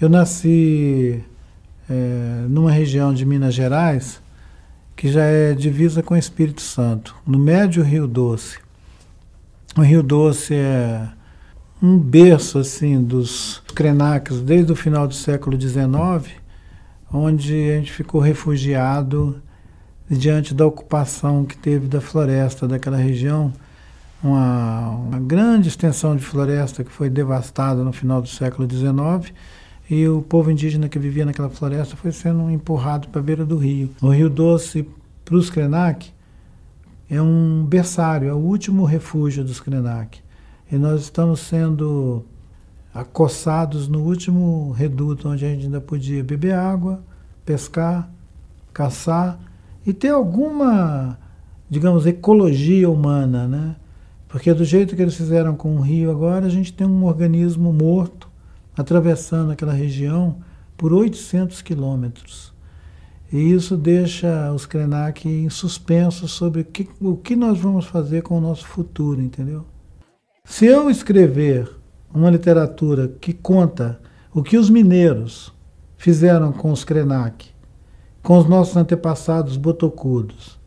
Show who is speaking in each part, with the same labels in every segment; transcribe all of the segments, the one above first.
Speaker 1: Eu nasci é, numa região de Minas Gerais que já é divisa com o Espírito Santo, no médio Rio Doce. O Rio Doce é um berço assim dos Krenaks desde o final do século XIX, onde a gente ficou refugiado diante da ocupação que teve da floresta daquela região, uma, uma grande extensão de floresta que foi devastada no final do século XIX e o povo indígena que vivia naquela floresta foi sendo empurrado para a beira do rio. O Rio Doce, para os Krenak, é um berçário, é o último refúgio dos Krenak. E nós estamos sendo acossados no último reduto, onde a gente ainda podia beber água, pescar, caçar e ter alguma, digamos, ecologia humana, né? Porque do jeito que eles fizeram com o rio agora, a gente tem um organismo morto atravessando aquela região por 800 quilômetros. E isso deixa os Krenak em suspenso sobre o que, o que nós vamos fazer com o nosso futuro, entendeu? Se eu escrever uma literatura que conta o que os mineiros fizeram com os Krenak, com os nossos antepassados botocudos,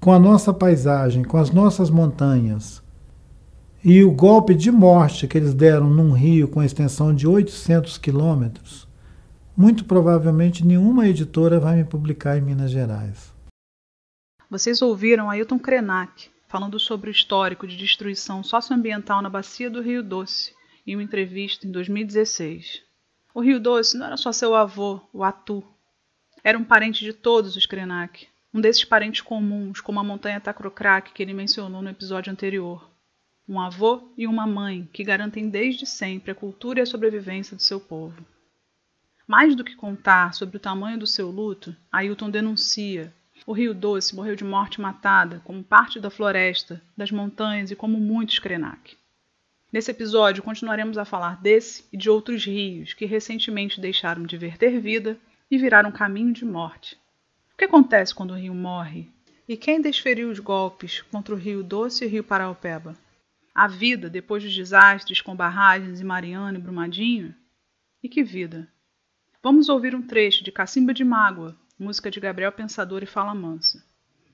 Speaker 1: com a nossa paisagem, com as nossas montanhas, e o golpe de morte que eles deram num rio com extensão de 800 quilômetros, muito provavelmente nenhuma editora vai me publicar em Minas Gerais.
Speaker 2: Vocês ouviram Ailton Krenak falando sobre o histórico de destruição socioambiental na bacia do Rio Doce em uma entrevista em 2016. O Rio Doce não era só seu avô, o Atu. Era um parente de todos os Krenak, um desses parentes comuns, como a montanha Tacrocrac que ele mencionou no episódio anterior. Um avô e uma mãe que garantem desde sempre a cultura e a sobrevivência do seu povo. Mais do que contar sobre o tamanho do seu luto, Ailton denuncia. O Rio Doce morreu de morte matada, como parte da floresta, das montanhas e como muitos Krenak. Nesse episódio, continuaremos a falar desse e de outros rios que recentemente deixaram de verter vida e viraram caminho de morte. O que acontece quando o rio morre? E quem desferiu os golpes contra o Rio Doce e o Rio Paraupeba? A vida depois dos desastres com barragens em Mariana e Brumadinho? E que vida? Vamos ouvir um trecho de Cacimba de Mágoa, música de Gabriel Pensador e Fala Mansa.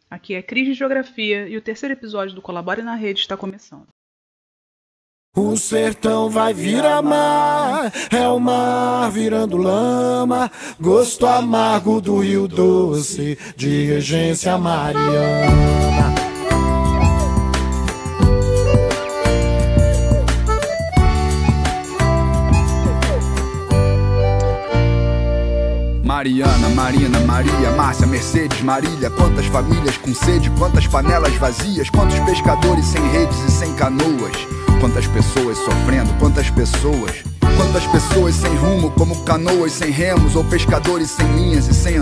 Speaker 2: Aqui é Cris de Geografia e o terceiro episódio do Colabore na Rede está começando.
Speaker 3: O sertão vai virar mar, é o mar virando lama, gosto amargo do rio doce, de regência mariana.
Speaker 4: Mariana, Marina, Maria, Márcia, Mercedes, Marília. Quantas famílias com sede, quantas panelas vazias, quantos pescadores sem redes e sem canoas. Quantas pessoas sofrendo, quantas pessoas. Quantas pessoas sem rumo, como canoas sem remos, ou pescadores sem linhas e sem.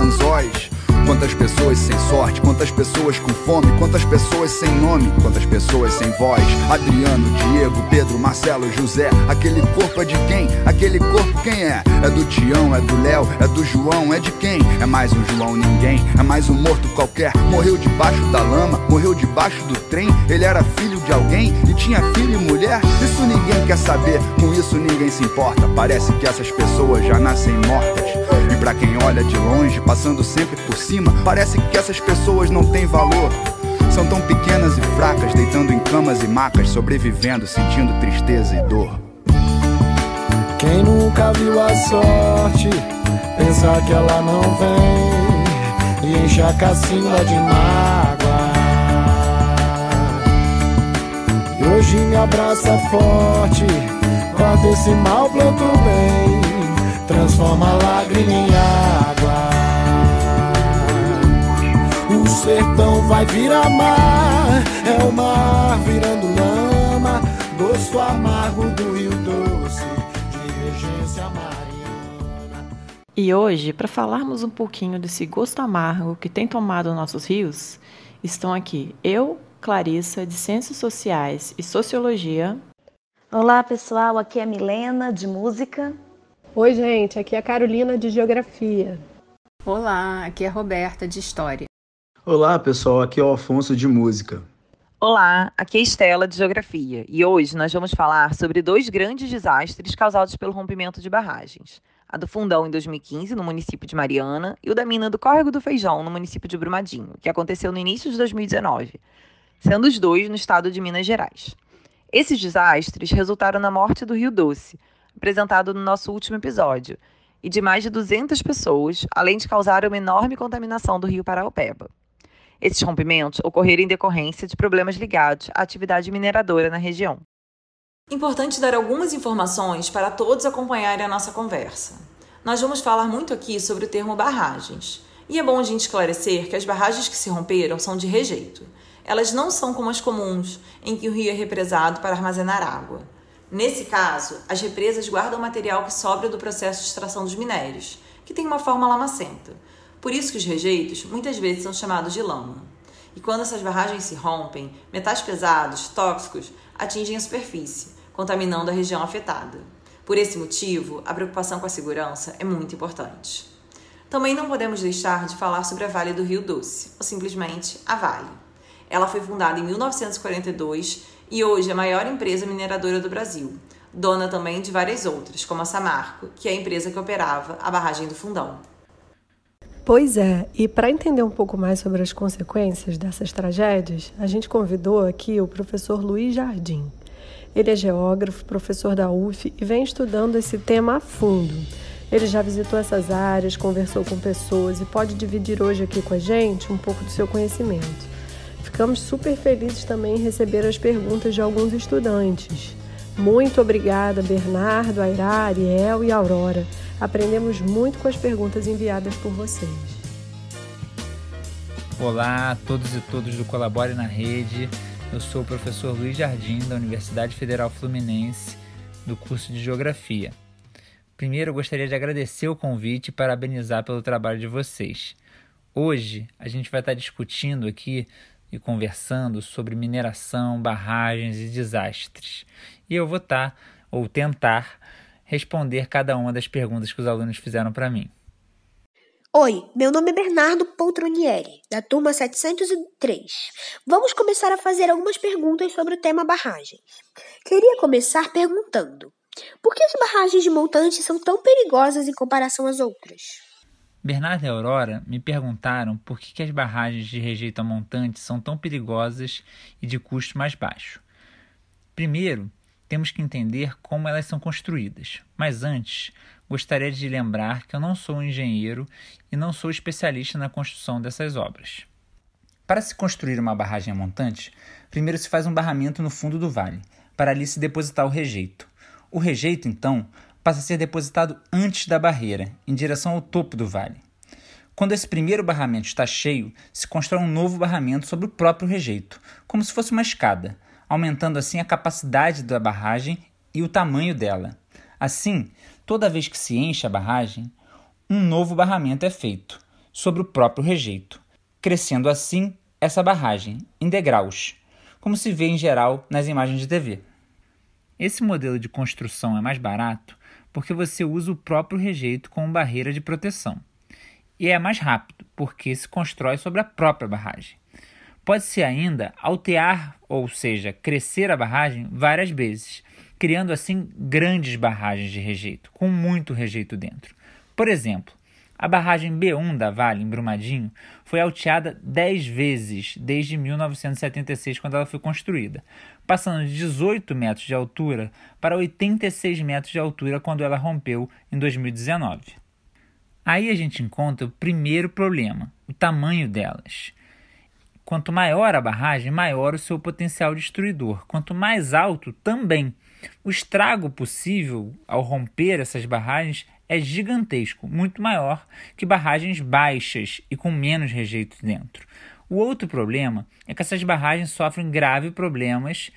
Speaker 4: Quantas pessoas sem sorte, quantas pessoas com fome, quantas pessoas sem nome, quantas pessoas sem voz. Adriano, Diego, Pedro, Marcelo, José. Aquele corpo é de quem? Aquele corpo quem é? É do Tião, é do Léo, é do João, é de quem? É mais um João ninguém, é mais um morto qualquer. Morreu debaixo da lama, morreu debaixo do trem. Ele era filho de alguém e tinha filho e mulher. Isso ninguém quer saber, com isso ninguém se importa. Parece que essas pessoas já nascem mortas. E pra quem olha de longe, passando sempre por cima, parece que essas pessoas não têm valor. São tão pequenas e fracas, deitando em camas e macas, sobrevivendo, sentindo tristeza e dor.
Speaker 3: Quem nunca viu a sorte, pensar que ela não vem e enche a cacimba de mágoa. Hoje me abraça forte, corta esse mal, planto bem, transforma a lágrima em água. O sertão vai virar mar, é o mar virando lama, gosto amargo do rio doce, de regência mariana.
Speaker 5: E hoje, para falarmos um pouquinho desse gosto amargo que tem tomado nossos rios, estão aqui eu, Clarissa, de Ciências Sociais e Sociologia,
Speaker 6: Olá pessoal, aqui é a Milena de música.
Speaker 7: Oi, gente, aqui é a Carolina de Geografia.
Speaker 8: Olá, aqui é a Roberta de História.
Speaker 9: Olá, pessoal. Aqui é o Afonso de Música.
Speaker 10: Olá, aqui é Estela de Geografia e hoje nós vamos falar sobre dois grandes desastres causados pelo rompimento de barragens: a do Fundão em 2015, no município de Mariana, e o da mina do Córrego do Feijão, no município de Brumadinho, que aconteceu no início de 2019, sendo os dois no estado de Minas Gerais. Esses desastres resultaram na morte do Rio Doce, apresentado no nosso último episódio, e de mais de 200 pessoas, além de causar uma enorme contaminação do rio Paraupeba. Esses rompimentos ocorreram em decorrência de problemas ligados à atividade mineradora na região.
Speaker 5: Importante dar algumas informações para todos acompanharem a nossa conversa. Nós vamos falar muito aqui sobre o termo barragens. E é bom a gente esclarecer que as barragens que se romperam são de rejeito. Elas não são como as comuns, em que o rio é represado para armazenar água. Nesse caso, as represas guardam o material que sobra do processo de extração dos minérios, que tem uma forma lamacenta. Por isso que os rejeitos muitas vezes são chamados de lama. E quando essas barragens se rompem, metais pesados, tóxicos, atingem a superfície, contaminando a região afetada. Por esse motivo, a preocupação com a segurança é muito importante. Também não podemos deixar de falar sobre a Vale do Rio Doce, ou simplesmente a Vale. Ela foi fundada em 1942 e hoje é a maior empresa mineradora do Brasil, dona também de várias outras, como a Samarco, que é a empresa que operava a barragem do Fundão.
Speaker 7: Pois é, e para entender um pouco mais sobre as consequências dessas tragédias, a gente convidou aqui o professor Luiz Jardim. Ele é geógrafo, professor da UF e vem estudando esse tema a fundo. Ele já visitou essas áreas, conversou com pessoas e pode dividir hoje aqui com a gente um pouco do seu conhecimento. Ficamos super felizes também em receber as perguntas de alguns estudantes. Muito obrigada, Bernardo, Airá, Ariel e Aurora. Aprendemos muito com as perguntas enviadas por vocês.
Speaker 11: Olá a todos e todas do Colabore na Rede. Eu sou o professor Luiz Jardim, da Universidade Federal Fluminense, do curso de Geografia. Primeiro, eu gostaria de agradecer o convite e parabenizar pelo trabalho de vocês. Hoje, a gente vai estar discutindo aqui e conversando sobre mineração, barragens e desastres. E eu vou estar, tá, ou tentar, responder cada uma das perguntas que os alunos fizeram para mim.
Speaker 12: Oi, meu nome é Bernardo Poltronieri, da turma 703. Vamos começar a fazer algumas perguntas sobre o tema barragens. Queria começar perguntando: por que as barragens de montantes são tão perigosas em comparação às outras?
Speaker 11: Bernardo e Aurora me perguntaram por que, que as barragens de rejeito a montante são tão perigosas e de custo mais baixo. Primeiro, temos que entender como elas são construídas. Mas antes, gostaria de lembrar que eu não sou um engenheiro e não sou especialista na construção dessas obras. Para se construir uma barragem montante, primeiro se faz um barramento no fundo do vale, para ali se depositar o rejeito. O rejeito, então, passa a ser depositado antes da barreira, em direção ao topo do vale. Quando esse primeiro barramento está cheio, se constrói um novo barramento sobre o próprio rejeito, como se fosse uma escada, aumentando assim a capacidade da barragem e o tamanho dela. Assim, toda vez que se enche a barragem, um novo barramento é feito sobre o próprio rejeito, crescendo assim essa barragem em degraus, como se vê em geral nas imagens de TV. Esse modelo de construção é mais barato porque você usa o próprio rejeito como barreira de proteção. E é mais rápido, porque se constrói sobre a própria barragem. Pode-se ainda altear, ou seja, crescer a barragem várias vezes, criando assim grandes barragens de rejeito, com muito rejeito dentro. Por exemplo, a barragem B1 da Vale, em Brumadinho, foi alteada 10 vezes desde 1976, quando ela foi construída, passando de 18 metros de altura para 86 metros de altura quando ela rompeu em 2019. Aí a gente encontra o primeiro problema, o tamanho delas. Quanto maior a barragem, maior o seu potencial destruidor. Quanto mais alto, também. O estrago possível ao romper essas barragens é gigantesco, muito maior que barragens baixas e com menos rejeito dentro. O outro problema é que essas barragens sofrem graves problemas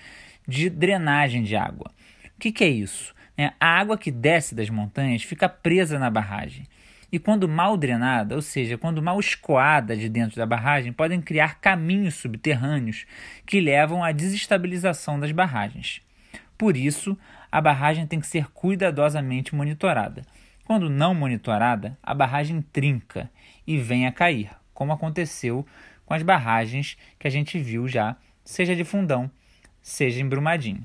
Speaker 11: de drenagem de água. O que, que é isso? É, a água que desce das montanhas fica presa na barragem. E quando mal drenada, ou seja, quando mal escoada de dentro da barragem, podem criar caminhos subterrâneos que levam à desestabilização das barragens. Por isso, a barragem tem que ser cuidadosamente monitorada. Quando não monitorada, a barragem trinca e vem a cair, como aconteceu com as barragens que a gente viu já, seja de Fundão, seja em Brumadinho.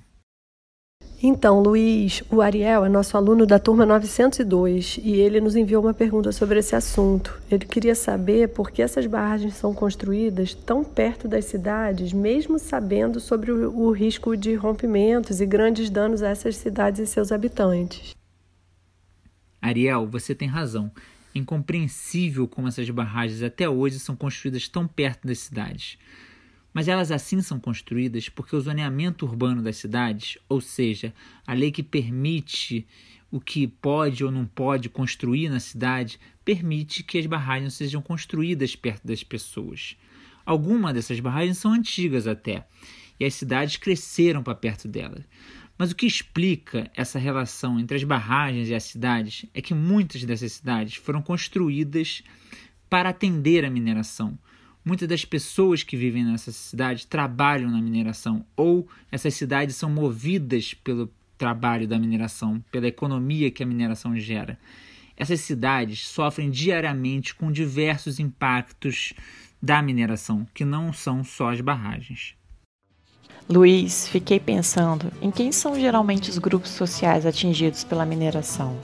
Speaker 7: Então, Luiz, o Ariel é nosso aluno da turma 902 e ele nos enviou uma pergunta sobre esse assunto. Ele queria saber por que essas barragens são construídas tão perto das cidades, mesmo sabendo sobre o, o risco de rompimentos e grandes danos a essas cidades e seus habitantes.
Speaker 11: Ariel, você tem razão. Incompreensível como essas barragens até hoje são construídas tão perto das cidades. Mas elas assim são construídas porque o zoneamento urbano das cidades, ou seja, a lei que permite o que pode ou não pode construir na cidade, permite que as barragens sejam construídas perto das pessoas. Algumas dessas barragens são antigas até, e as cidades cresceram para perto delas. Mas o que explica essa relação entre as barragens e as cidades é que muitas dessas cidades foram construídas para atender a mineração, Muitas das pessoas que vivem nessas cidades trabalham na mineração ou essas cidades são movidas pelo trabalho da mineração, pela economia que a mineração gera. Essas cidades sofrem diariamente com diversos impactos da mineração, que não são só as barragens.
Speaker 13: Luiz, fiquei pensando em quem são geralmente os grupos sociais atingidos pela mineração.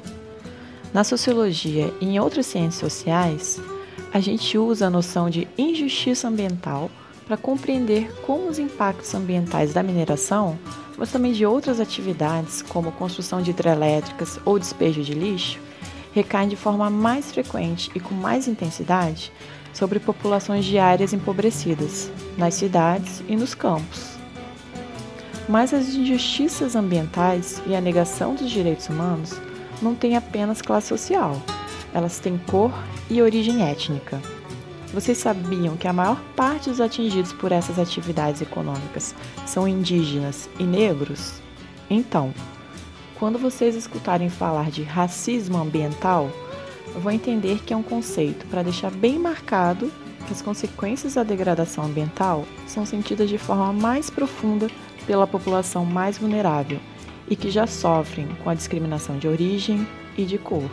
Speaker 13: Na sociologia e em outras ciências sociais, a gente usa a noção de injustiça ambiental para compreender como os impactos ambientais da mineração, mas também de outras atividades, como construção de hidrelétricas ou despejo de lixo, recaem de forma mais frequente e com mais intensidade sobre populações de áreas empobrecidas, nas cidades e nos campos. Mas as injustiças ambientais e a negação dos direitos humanos não têm apenas classe social, elas têm cor e origem étnica. Vocês sabiam que a maior parte dos atingidos por essas atividades econômicas são indígenas e negros? Então, quando vocês escutarem falar de racismo ambiental, vão entender que é um conceito para deixar bem marcado que as consequências da degradação ambiental são sentidas de forma mais profunda pela população mais vulnerável e que já sofrem com a discriminação de origem e de cor.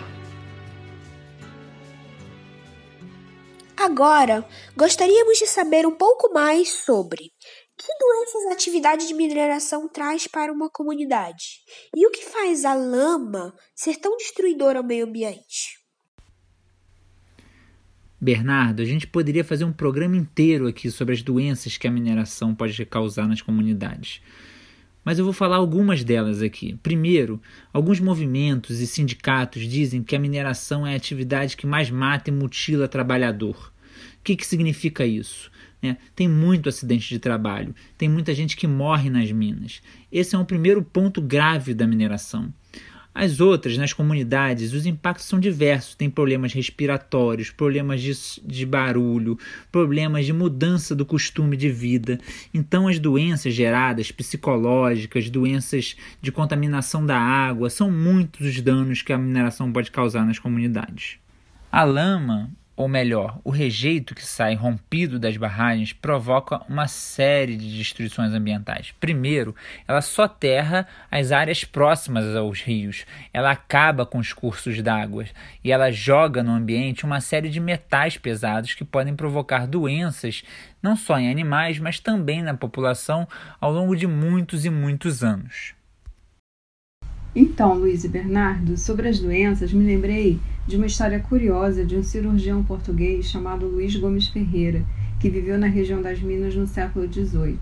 Speaker 12: Agora, gostaríamos de saber um pouco mais sobre que doenças a atividade de mineração traz para uma comunidade e o que faz a lama ser tão destruidora ao meio ambiente.
Speaker 11: Bernardo, a gente poderia fazer um programa inteiro aqui sobre as doenças que a mineração pode causar nas comunidades. Mas eu vou falar algumas delas aqui. Primeiro, alguns movimentos e sindicatos dizem que a mineração é a atividade que mais mata e mutila trabalhador que, que significa isso? Né? Tem muito acidente de trabalho, tem muita gente que morre nas minas. Esse é um primeiro ponto grave da mineração. As outras, nas comunidades, os impactos são diversos. Tem problemas respiratórios, problemas de, de, barulho, problemas de mudança do costume de vida. Então, as doenças geradas, psicológicas, doenças de contaminação da água, são muitos os danos que a mineração pode causar nas comunidades. A lama ou melhor, o rejeito que sai rompido das barragens provoca uma série de destruições ambientais. Primeiro, ela soterra as áreas próximas aos rios, ela acaba com os cursos d'água e ela joga no ambiente uma série de metais pesados que podem provocar doenças não só em animais, mas também na população ao longo de muitos e muitos anos.
Speaker 14: Então, Luiz e Bernardo, sobre as doenças, me lembrei de uma história curiosa de um cirurgião português chamado Luiz Gomes Ferreira, que viveu na região das Minas no século XVIII.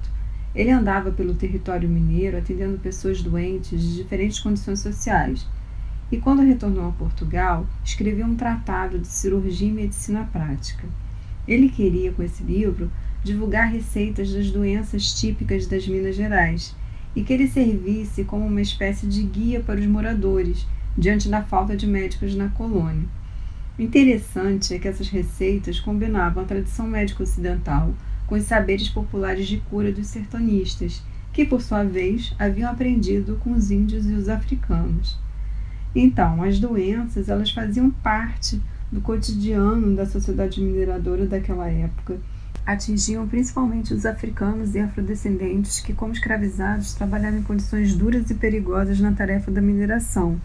Speaker 14: Ele andava pelo território mineiro atendendo pessoas doentes de diferentes condições sociais. E quando retornou a Portugal, escreveu um tratado de cirurgia e medicina prática. Ele queria, com esse livro, divulgar receitas das doenças típicas das Minas Gerais e que ele servisse como uma espécie de guia para os moradores diante da falta de médicos na colônia. O interessante é que essas receitas combinavam a tradição médica ocidental com os saberes populares de cura dos sertanistas, que por sua vez haviam aprendido com os índios e os africanos. Então, as doenças elas faziam parte do cotidiano da sociedade mineradora daquela época atingiam principalmente os africanos e afrodescendentes que, como escravizados, trabalhavam em condições duras e perigosas na tarefa da mineração.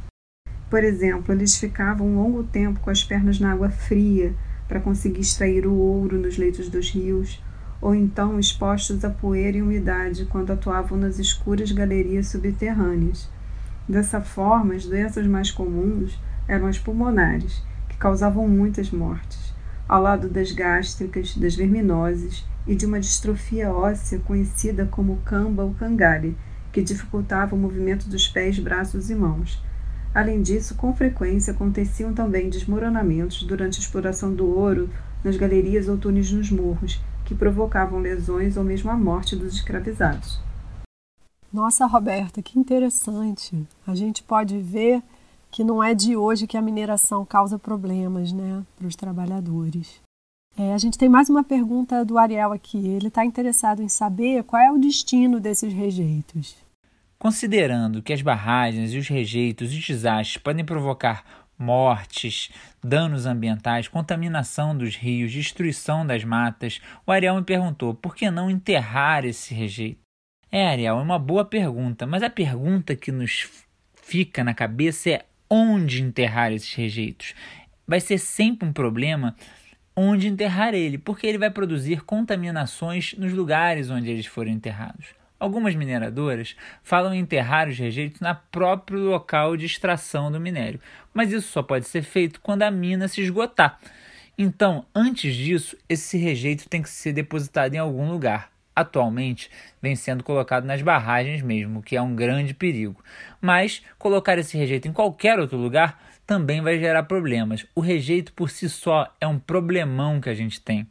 Speaker 14: Por exemplo, eles ficavam um longo tempo com as pernas na água fria para conseguir extrair o ouro nos leitos dos rios, ou então expostos à poeira e umidade quando atuavam nas escuras galerias subterrâneas. Dessa forma, as doenças mais comuns eram as pulmonares, que causavam muitas mortes, ao lado das gástricas, das verminoses e de uma distrofia óssea conhecida como camba ou cangare, que dificultava o movimento dos pés, braços e mãos. Além disso, com frequência aconteciam também desmoronamentos durante a exploração do ouro nas galerias ou túneis nos morros, que provocavam lesões ou mesmo a morte dos escravizados.
Speaker 7: Nossa, Roberta, que interessante. A gente pode ver que não é de hoje que a mineração causa problemas né, para os trabalhadores. É, a gente tem mais uma pergunta do Ariel aqui. Ele está interessado em saber qual é o destino desses rejeitos.
Speaker 11: Considerando que as barragens e os rejeitos e os desastres podem provocar mortes, danos ambientais, contaminação dos rios, destruição das matas, o Ariel me perguntou por que não enterrar esse rejeito? É, Ariel, é uma boa pergunta, mas a pergunta que nos fica na cabeça é onde enterrar esses rejeitos. Vai ser sempre um problema onde enterrar ele, porque ele vai produzir contaminações nos lugares onde eles forem enterrados. Algumas mineradoras falam em enterrar os rejeitos na próprio local de extração do minério, mas isso só pode ser feito quando a mina se esgotar. Então, antes disso, esse rejeito tem que ser depositado em algum lugar. Atualmente, vem sendo colocado nas barragens mesmo, que é um grande perigo. Mas colocar esse rejeito em qualquer outro lugar também vai gerar problemas. O rejeito por si só é um problemão que a gente tem.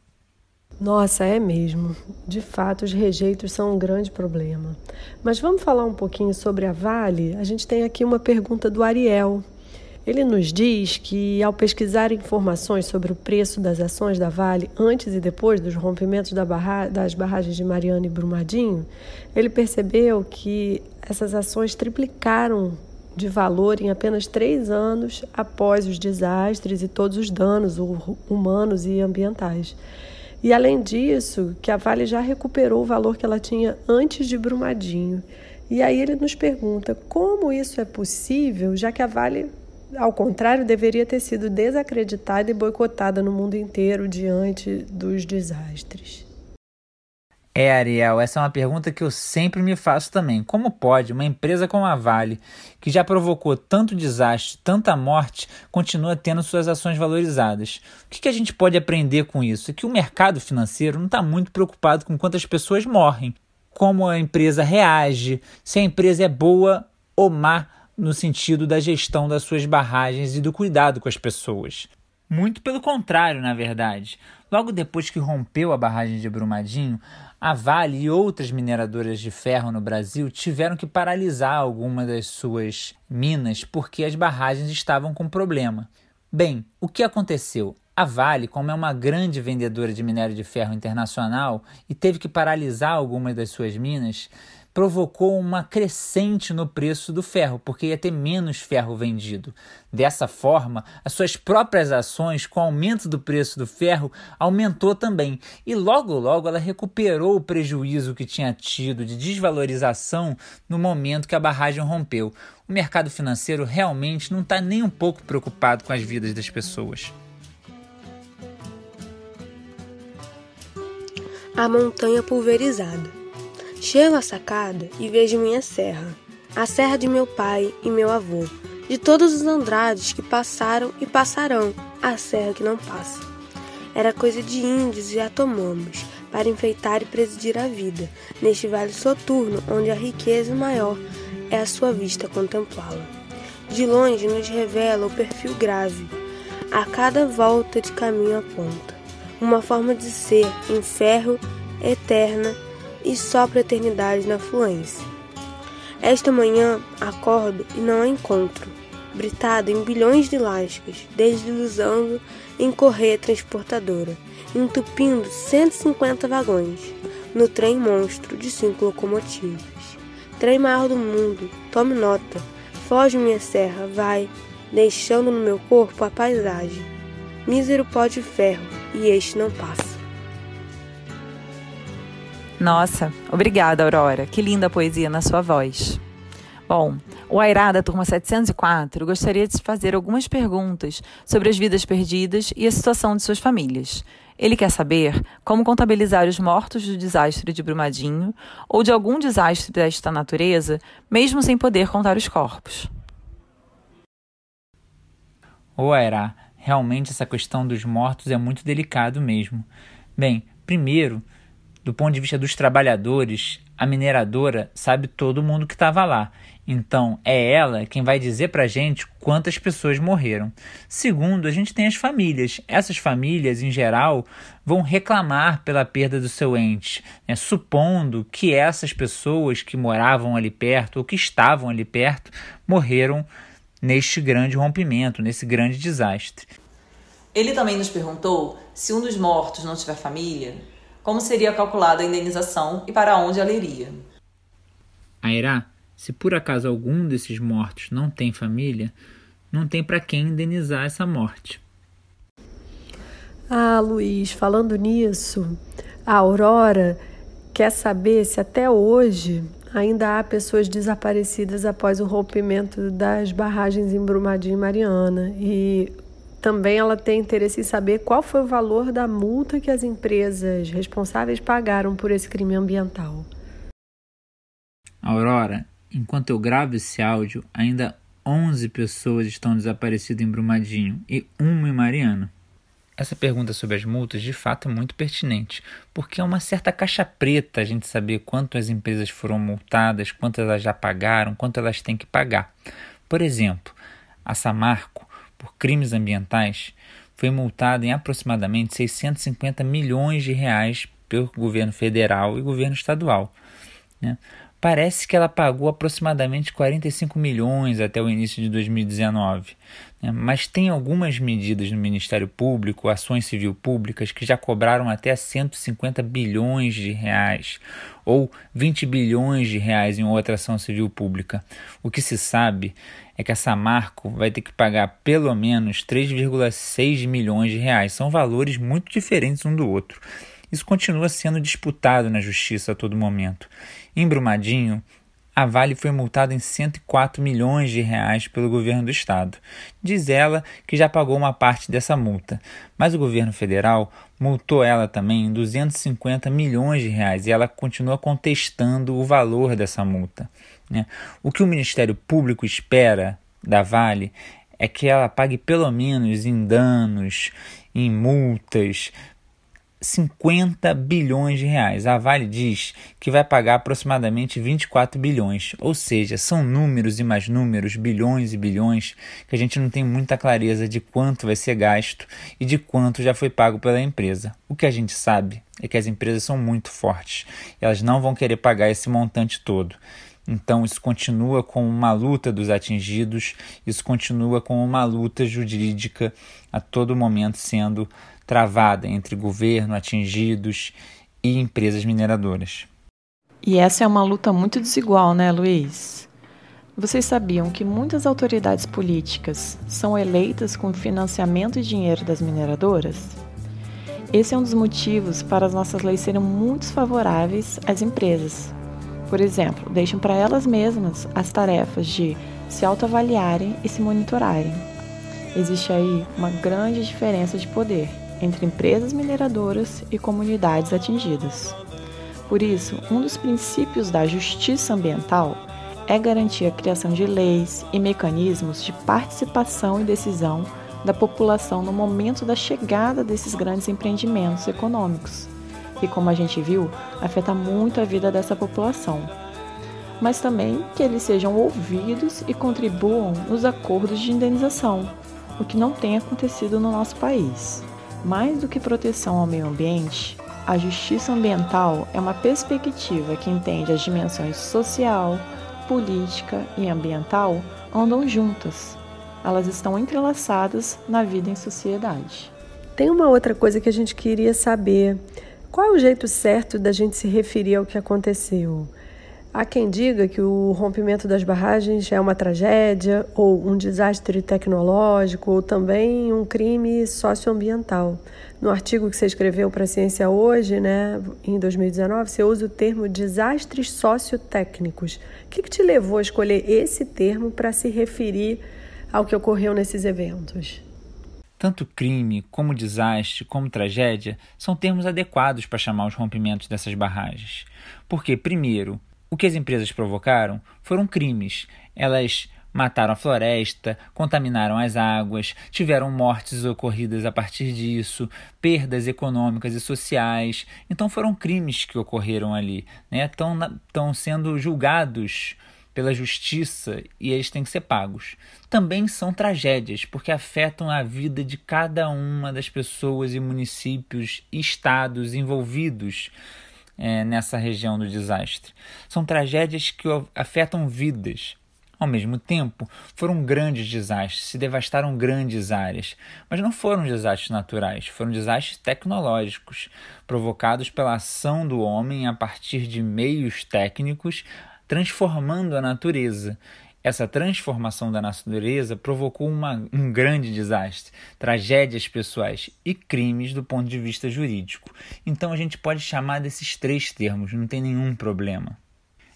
Speaker 7: Nossa, é mesmo. De fato, os rejeitos são um grande problema. Mas vamos falar um pouquinho sobre a Vale? A gente tem aqui uma pergunta do Ariel. Ele nos diz que, ao pesquisar informações sobre o preço das ações da Vale antes e depois dos rompimentos da barra das barragens de Mariana e Brumadinho, ele percebeu que essas ações triplicaram de valor em apenas três anos após os desastres e todos os danos humanos e ambientais. E além disso, que a Vale já recuperou o valor que ela tinha antes de Brumadinho. E aí ele nos pergunta como isso é possível, já que a Vale, ao contrário, deveria ter sido desacreditada e boicotada no mundo inteiro diante dos desastres.
Speaker 11: É, Ariel, essa é uma pergunta que eu sempre me faço também. Como pode uma empresa como a Vale, que já provocou tanto desastre, tanta morte, continua tendo suas ações valorizadas? O que, que a gente pode aprender com isso? É que o mercado financeiro não está muito preocupado com quantas pessoas morrem, como a empresa reage, se a empresa é boa ou má no sentido da gestão das suas barragens e do cuidado com as pessoas. Muito pelo contrário, na verdade. Logo depois que rompeu a barragem de Brumadinho, a Vale e outras mineradoras de ferro no Brasil tiveram que paralisar algumas das suas minas porque as barragens estavam com problema. Bem, o que aconteceu? A Vale, como é uma grande vendedora de minério de ferro internacional e teve que paralisar algumas das suas minas, provocou uma crescente no preço do ferro, porque ia ter menos ferro vendido. Dessa forma, as suas próprias ações, com o aumento do preço do ferro, aumentou também. E logo logo ela recuperou o prejuízo que tinha tido de desvalorização no momento que a barragem rompeu. O mercado financeiro realmente não está nem um pouco preocupado com as vidas das pessoas.
Speaker 12: A montanha pulverizada. Chego à sacada e vejo minha serra, a serra de meu pai e meu avô, de todos os Andrades que passaram e passarão, a serra que não passa. Era coisa de índios e a tomamos, para enfeitar e presidir a vida, neste vale soturno onde a riqueza maior é a sua vista contemplá-la. De longe nos revela o perfil grave, a cada volta de caminho aponta, uma forma de ser em ferro eterna e sopra eternidade na fluência. Esta manhã acordo e não a encontro, britada em bilhões de lascas, deslizando em correia transportadora, entupindo 150 vagões, no trem monstro de cinco locomotivas. Trem maior do mundo, tome nota, foge minha serra, vai, deixando no meu corpo a paisagem. Mísero pó de ferro, e este não passa.
Speaker 10: Nossa, obrigada, Aurora. Que linda poesia na sua voz. Bom, o Airá da turma 704 gostaria de fazer algumas perguntas sobre as vidas perdidas e a situação de suas famílias.
Speaker 5: Ele quer saber como contabilizar os mortos do desastre de Brumadinho ou de algum desastre desta natureza, mesmo sem poder contar os corpos.
Speaker 11: Ô Aira, realmente essa questão dos mortos é muito delicado mesmo. Bem, primeiro, do ponto de vista dos trabalhadores, a mineradora sabe todo mundo que estava lá. Então, é ela quem vai dizer para gente quantas pessoas morreram. Segundo, a gente tem as famílias. Essas famílias, em geral, vão reclamar pela perda do seu ente, né? supondo que essas pessoas que moravam ali perto ou que estavam ali perto morreram neste grande rompimento, nesse grande desastre.
Speaker 5: Ele também nos perguntou se um dos mortos não tiver família, como seria calculada a indenização e para onde ela iria.
Speaker 11: Airá, se por acaso algum desses mortos não tem família, não tem para quem indenizar essa morte.
Speaker 7: Ah, Luiz, falando nisso, a Aurora quer saber se até hoje ainda há pessoas desaparecidas após o rompimento das barragens em Brumadinho e Mariana. E também ela tem interesse em saber qual foi o valor da multa que as empresas responsáveis pagaram por esse crime ambiental.
Speaker 11: Aurora, enquanto eu gravo esse áudio, ainda 11 pessoas estão desaparecidas em Brumadinho e uma em Mariana. Essa pergunta sobre as multas de fato é muito pertinente, porque é uma certa caixa preta a gente saber quanto as empresas foram multadas, quanto elas já pagaram, quanto elas têm que pagar. Por exemplo, a Samarco por crimes ambientais foi multada em aproximadamente 650 milhões de reais pelo governo federal e governo estadual. Né? Parece que ela pagou aproximadamente 45 milhões até o início de 2019. Né? Mas tem algumas medidas no Ministério Público, ações civil públicas, que já cobraram até 150 bilhões de reais ou 20 bilhões de reais em outra ação civil pública. O que se sabe é que a Samarco vai ter que pagar pelo menos 3,6 milhões de reais. São valores muito diferentes um do outro. Isso continua sendo disputado na justiça a todo momento. Em Brumadinho, a Vale foi multada em 104 milhões de reais pelo governo do estado. Diz ela que já pagou uma parte dessa multa, mas o governo federal multou ela também em 250 milhões de reais e ela continua contestando o valor dessa multa. Né? O que o Ministério Público espera da Vale é que ela pague pelo menos em danos, em multas, 50 bilhões de reais. A Vale diz que vai pagar aproximadamente 24 bilhões, ou seja, são números e mais números, bilhões e bilhões, que a gente não tem muita clareza de quanto vai ser gasto e de quanto já foi pago pela empresa. O que a gente sabe é que as empresas são muito fortes, elas não vão querer pagar esse montante todo. Então, isso continua com uma luta dos atingidos, isso continua com uma luta jurídica a todo momento sendo travada entre governo, atingidos e empresas mineradoras.
Speaker 13: E essa é uma luta muito desigual, né, Luiz? Vocês sabiam que muitas autoridades políticas são eleitas com financiamento e dinheiro das mineradoras? Esse é um dos motivos para as nossas leis serem muito favoráveis às empresas. Por exemplo, deixam para elas mesmas as tarefas de se autoavaliarem e se monitorarem. Existe aí uma grande diferença de poder entre empresas mineradoras e comunidades atingidas. Por isso, um dos princípios da justiça ambiental é garantir a criação de leis e mecanismos de participação e decisão da população no momento da chegada desses grandes empreendimentos econômicos, que, como a gente viu, afeta muito a vida dessa população. Mas também que eles sejam ouvidos e contribuam nos acordos de indenização, o que não tem acontecido no nosso país. Mais do que proteção ao meio ambiente, a justiça ambiental é uma perspectiva que entende as dimensões social, política e ambiental andam juntas. Elas estão entrelaçadas na vida em sociedade.
Speaker 7: Tem uma outra coisa que a gente queria saber. Qual é o jeito certo da gente se referir ao que aconteceu? Há quem diga que o rompimento das barragens é uma tragédia, ou um desastre tecnológico, ou também um crime socioambiental. No artigo que você escreveu para a Ciência Hoje, né, em 2019, você usa o termo desastres sociotécnicos. O que, que te levou a escolher esse termo para se referir ao que ocorreu nesses eventos?
Speaker 11: Tanto crime, como desastre, como tragédia são termos adequados para chamar os rompimentos dessas barragens. Porque, primeiro, o que as empresas provocaram foram crimes. Elas mataram a floresta, contaminaram as águas, tiveram mortes ocorridas a partir disso, perdas econômicas e sociais. Então foram crimes que ocorreram ali, né? Estão sendo julgados pela justiça e eles têm que ser pagos. Também são tragédias, porque afetam a vida de cada uma das pessoas e municípios e estados envolvidos é, nessa região do desastre. São tragédias que afetam vidas. Ao mesmo tempo, foram grandes desastres, se devastaram grandes áreas, mas não foram desastres naturais, foram desastres tecnológicos, provocados pela ação do homem a partir de meios técnicos transformando a natureza. Essa transformação da natureza provocou uma, um grande desastre, tragédias pessoais e crimes do ponto de vista jurídico. Então a gente pode chamar desses três termos, não tem nenhum problema.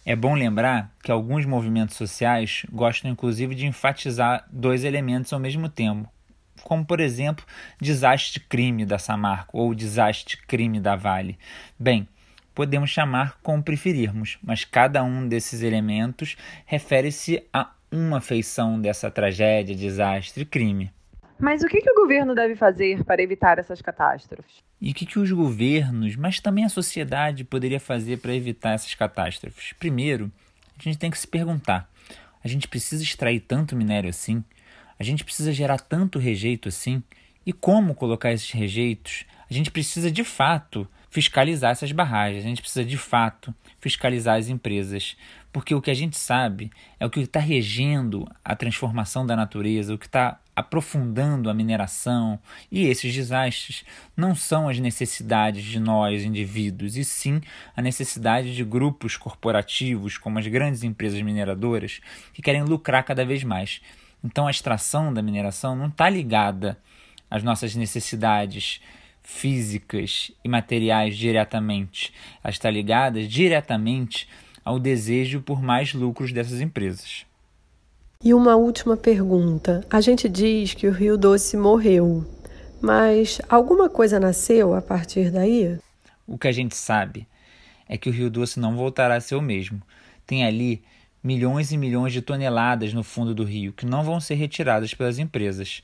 Speaker 11: É bom lembrar que alguns movimentos sociais gostam inclusive de enfatizar dois elementos ao mesmo tempo, como por exemplo, desastre-crime da Samarco ou desastre-crime da Vale. Bem, podemos chamar como preferirmos, mas cada um desses elementos refere-se a uma feição dessa tragédia, desastre crime.
Speaker 10: Mas o que, que, o governo deve fazer para evitar essas catástrofes?
Speaker 11: E o que, que os governos, mas também a sociedade, poderia fazer para evitar essas catástrofes? Primeiro, a gente tem que se perguntar: a gente precisa extrair tanto minério assim? A gente precisa gerar tanto rejeito assim? E como colocar esses rejeitos? A gente precisa de fato fiscalizar essas barragens. A gente precisa de fato fiscalizar as empresas, porque o que a gente sabe é o que está regendo a transformação da natureza, o que está aprofundando a mineração. E esses desastres não são as necessidades de nós, indivíduos, e sim a necessidade de grupos corporativos, como as grandes empresas mineradoras, que querem lucrar cada vez mais. Então a extração da mineração não está ligada às nossas necessidades físicas e materiais diretamente. Elas estão ligadas diretamente ao desejo por mais lucros dessas empresas.
Speaker 7: E uma última pergunta. A gente diz que o Rio Doce morreu, mas alguma coisa nasceu a partir daí?
Speaker 11: O que a gente sabe é que o Rio Doce não voltará a ser o mesmo. Tem ali milhões e milhões de toneladas no fundo do rio que não vão ser retiradas pelas empresas.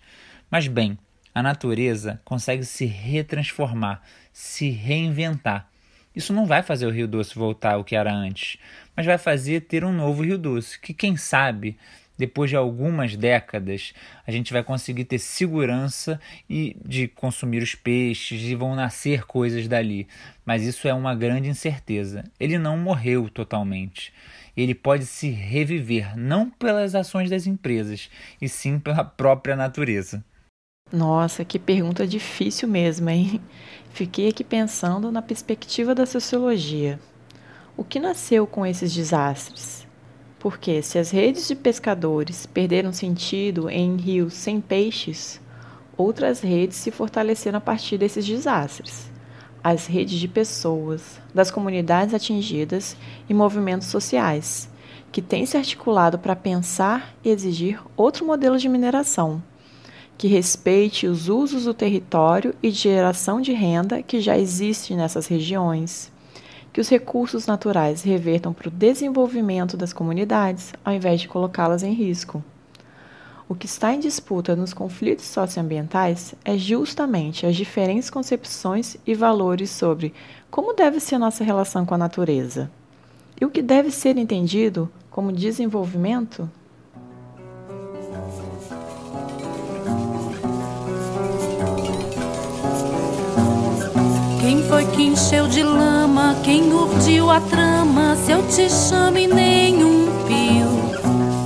Speaker 11: Mas bem, a natureza consegue se retransformar, se reinventar. Isso não vai fazer o Rio Doce voltar ao que era antes, mas vai fazer ter um novo Rio Doce, que quem sabe, depois de algumas décadas, a gente vai conseguir ter segurança e de consumir os peixes e vão nascer coisas dali. Mas isso é uma grande incerteza. Ele não morreu totalmente. Ele pode se reviver não pelas ações das empresas, e sim pela própria natureza.
Speaker 13: Nossa, que pergunta difícil mesmo, hein? Fiquei aqui pensando na perspectiva da sociologia. O que nasceu com esses desastres? Porque se as redes de pescadores perderam sentido em rios sem peixes, outras redes se fortaleceram a partir desses desastres. As redes de pessoas, das comunidades atingidas e movimentos sociais, que têm se articulado para pensar e exigir outro modelo de mineração que respeite os usos do território e de geração de renda que já existe nessas regiões, que os recursos naturais revertam para o desenvolvimento das comunidades, ao invés de colocá-las em risco. O que está em disputa nos conflitos socioambientais é justamente as diferentes concepções e valores sobre como deve ser nossa relação com a natureza. E o que deve ser entendido como desenvolvimento
Speaker 15: encheu de lama? Quem urdiu a trama? Se eu te chamo e nenhum pio.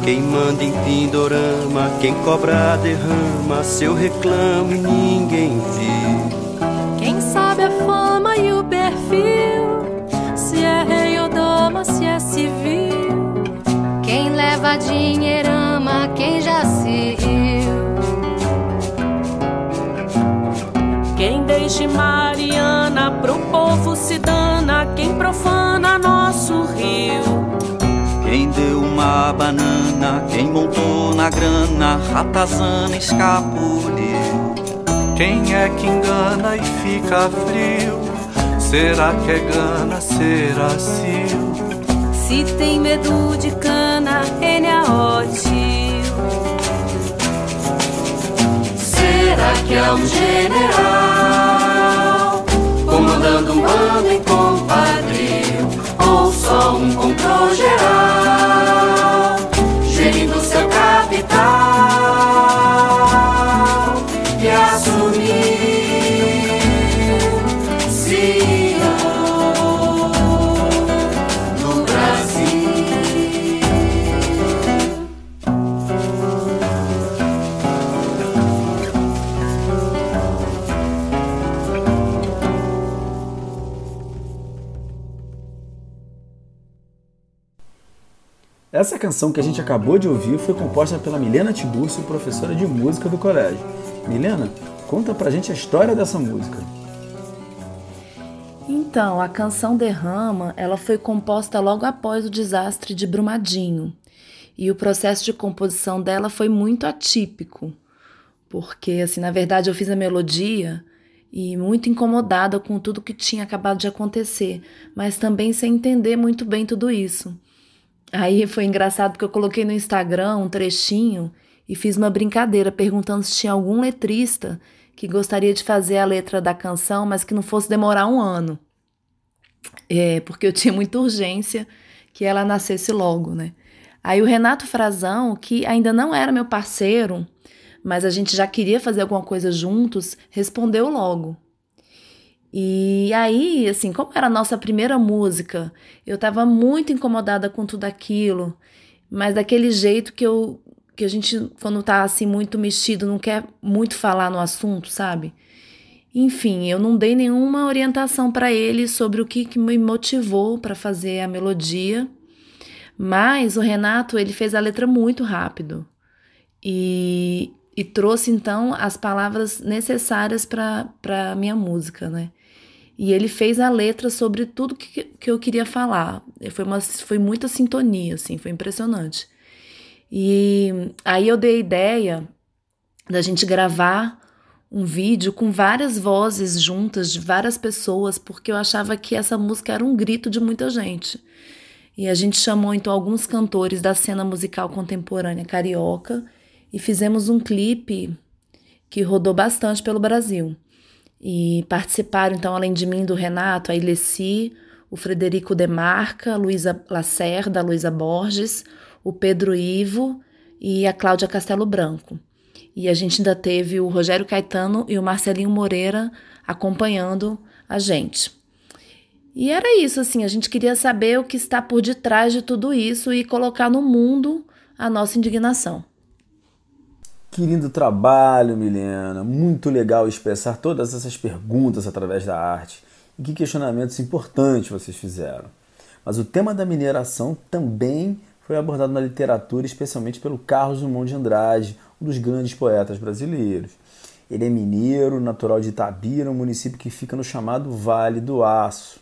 Speaker 16: Quem manda em pindorama? Quem cobra derrama? Se eu reclamo e ninguém viu.
Speaker 15: Quem sabe a fama e o perfil? Se é rei ou dama, se é civil.
Speaker 17: Quem leva dinheirama? Quem já se riu.
Speaker 15: Quem deixe Mariana povo se dana, quem profana nosso rio.
Speaker 16: Quem deu uma banana, quem montou na grana, ratazana escapuliu.
Speaker 18: Quem é que engana e fica frio? Será que é gana, será cio?
Speaker 15: Se tem medo de cana, ele é ótimo.
Speaker 19: Será que é um general comandando um bando em compadrio ou só um controle geral
Speaker 9: Essa canção que a gente acabou de ouvir foi composta pela Milena Tiburcio, professora de música do colégio. Milena, conta pra gente a história dessa música.
Speaker 6: Então, a canção Derrama, ela foi composta logo após o desastre de Brumadinho. E o processo de composição dela foi muito atípico, porque assim, na verdade eu fiz a melodia e muito incomodada com tudo que tinha acabado de acontecer, mas também sem entender muito bem tudo isso. Aí foi engraçado porque eu coloquei no Instagram um trechinho e fiz uma brincadeira perguntando se tinha algum letrista que gostaria de fazer a letra da canção, mas que não fosse demorar um ano. É, porque eu tinha muita urgência que ela nascesse logo, né? Aí o Renato Frazão, que ainda não era meu parceiro, mas a gente já queria fazer alguma coisa juntos, respondeu logo. E aí, assim, como era a nossa primeira música, eu tava muito incomodada com tudo aquilo, mas daquele jeito que eu que a gente quando tá assim muito mexido, não quer muito falar no assunto, sabe? Enfim, eu não dei nenhuma orientação para ele sobre o que, que me motivou para fazer a melodia, mas o Renato ele fez a letra muito rápido e, e trouxe então as palavras necessárias para a minha música, né? E ele fez a letra sobre tudo que, que eu queria falar. Foi, uma, foi muita sintonia, assim, foi impressionante. E aí eu dei a ideia da gente gravar um vídeo com várias vozes juntas de várias pessoas, porque eu achava que essa música era um grito de muita gente. E a gente chamou então alguns cantores da cena musical contemporânea carioca e fizemos um clipe que rodou bastante pelo Brasil. E participaram, então, além de mim, do Renato, a Ilessi, o Frederico Demarca, Luísa Lacerda, Luísa Borges, o Pedro Ivo e a Cláudia Castelo Branco. E a gente ainda teve o Rogério Caetano e o Marcelinho Moreira acompanhando a gente. E era isso, assim, a gente queria saber o que está por detrás de tudo isso e colocar no mundo a nossa indignação.
Speaker 9: Que lindo trabalho, Milena. Muito legal expressar todas essas perguntas através da arte. E que questionamentos importantes vocês fizeram. Mas o tema da mineração também foi abordado na literatura, especialmente pelo Carlos Drummond de Andrade, um dos grandes poetas brasileiros. Ele é mineiro, natural de Itabira, um município que fica no chamado Vale do Aço.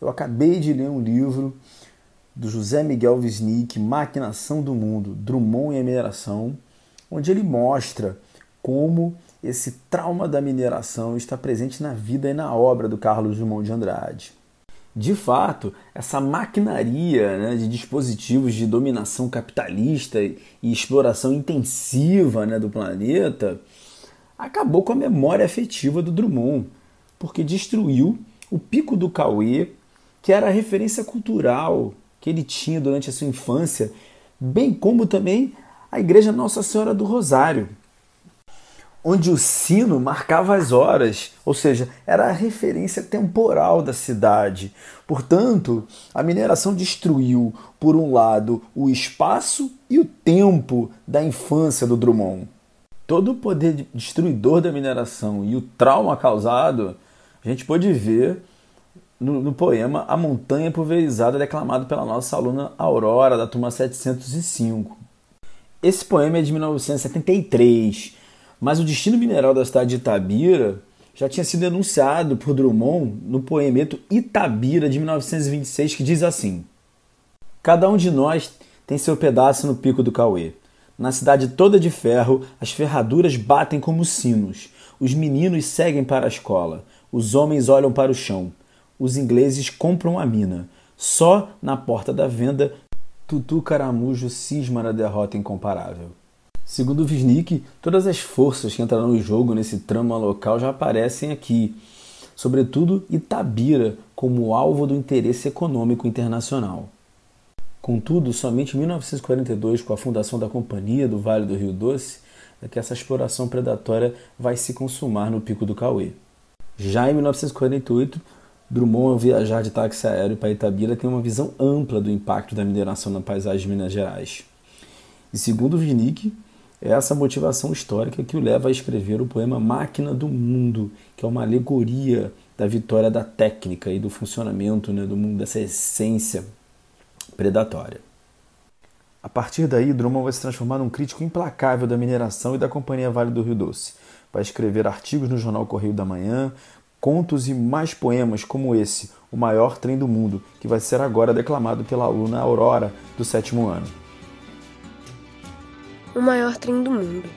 Speaker 9: Eu acabei de ler um livro do José Miguel Wisnik, Maquinação do Mundo, Drummond e a Mineração, onde ele mostra como esse trauma da mineração está presente na vida e na obra do Carlos Drummond de Andrade. De fato, essa maquinaria né, de dispositivos de dominação capitalista e exploração intensiva né, do planeta acabou com a memória afetiva do Drummond, porque destruiu o Pico do Cauê, que era a referência cultural que ele tinha durante a sua infância, bem como também a Igreja Nossa Senhora do Rosário, onde o sino marcava as horas, ou seja, era a referência temporal da cidade. Portanto, a mineração destruiu, por um lado, o espaço e o tempo da infância do Drummond. Todo o poder destruidor da mineração e o trauma causado, a gente pode ver no, no poema A Montanha Pulverizada, declamado pela nossa aluna Aurora, da turma 705. Esse poema é de 1973, mas o destino mineral da cidade de Itabira já tinha sido enunciado por Drummond no poemeto Itabira de 1926, que diz assim: Cada um de nós tem seu pedaço no pico do Cauê. Na cidade toda de ferro, as ferraduras batem como sinos. Os meninos seguem para a escola. Os homens olham para o chão. Os ingleses compram a mina. Só na porta da venda, Tutu Caramujo cisma na derrota incomparável. Segundo Wisnik, todas as forças que entrarão em jogo nesse trama local já aparecem aqui, sobretudo Itabira como alvo do interesse econômico internacional. Contudo, somente em 1942, com a fundação da Companhia do Vale do Rio Doce, é que essa exploração predatória vai se consumar no Pico do Cauê. Já em 1948, Drummond, ao viajar de táxi aéreo para Itabira, tem uma visão ampla do impacto da mineração na paisagem de Minas Gerais. E segundo Vinick, é essa motivação histórica que o leva a escrever o poema Máquina do Mundo, que é uma alegoria da vitória da técnica e do funcionamento né, do mundo, dessa essência predatória. A partir daí, Drummond vai se transformar num crítico implacável da mineração e da Companhia Vale do Rio Doce. Vai escrever artigos no jornal Correio da Manhã, contos e mais poemas como esse, O Maior Trem do Mundo, que vai ser agora declamado pela aluna Aurora, do sétimo ano.
Speaker 12: O maior trem do mundo.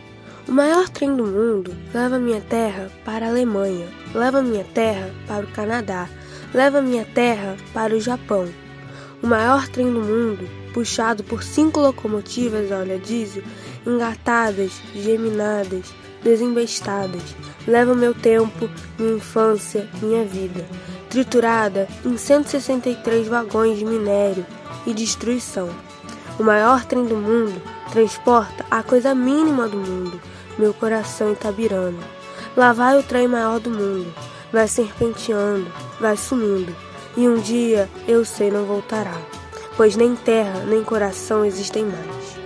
Speaker 12: O maior trem do mundo leva minha terra para a Alemanha, leva minha terra para o Canadá, leva minha terra para o Japão. O maior trem do mundo, puxado por cinco locomotivas a óleo diesel, engatadas, geminadas, desembestadas, leva meu tempo, minha infância, minha vida, triturada em 163 vagões de minério e destruição. O maior trem do mundo transporta a coisa mínima do mundo, meu coração itabirano. Lá vai o trem maior do mundo, vai serpenteando, vai sumindo, e um dia eu sei não voltará, pois nem terra nem coração existem mais.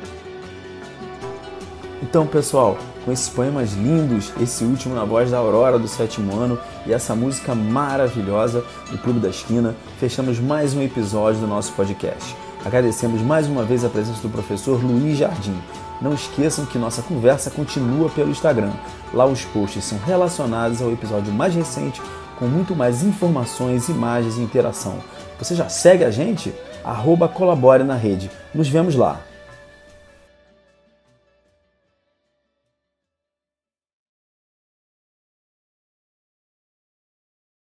Speaker 9: Então, pessoal, com esses poemas lindos, esse último na voz da Aurora do sétimo ano e essa música maravilhosa do Clube da Esquina, fechamos mais um episódio do nosso podcast. Agradecemos mais uma vez a presença do professor Luiz Jardim. Não esqueçam que nossa conversa continua pelo Instagram. Lá os posts são relacionados ao episódio mais recente, com muito mais informações, imagens e interação. Você já segue a gente? Arroba colabore na rede. Nos vemos lá.